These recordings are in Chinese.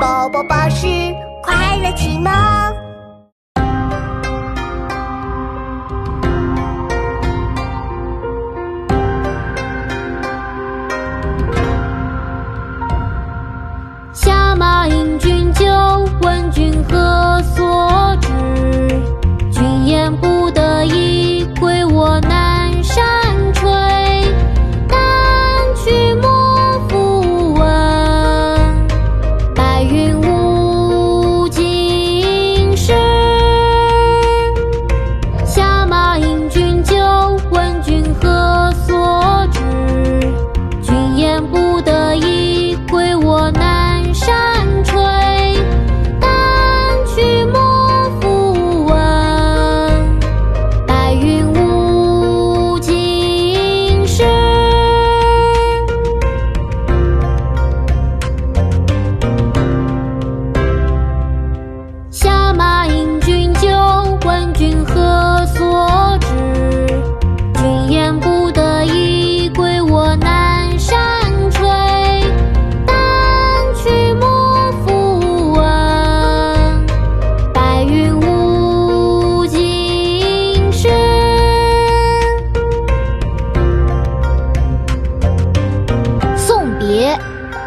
宝宝巴士快乐启蒙。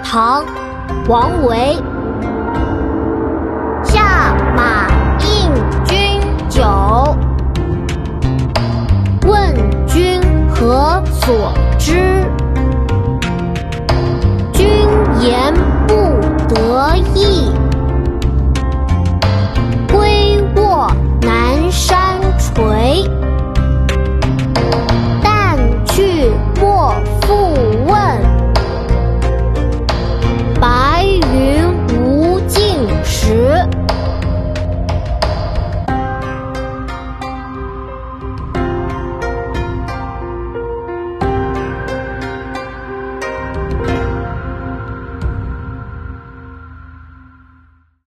唐王维。下马应君酒。问君何所知？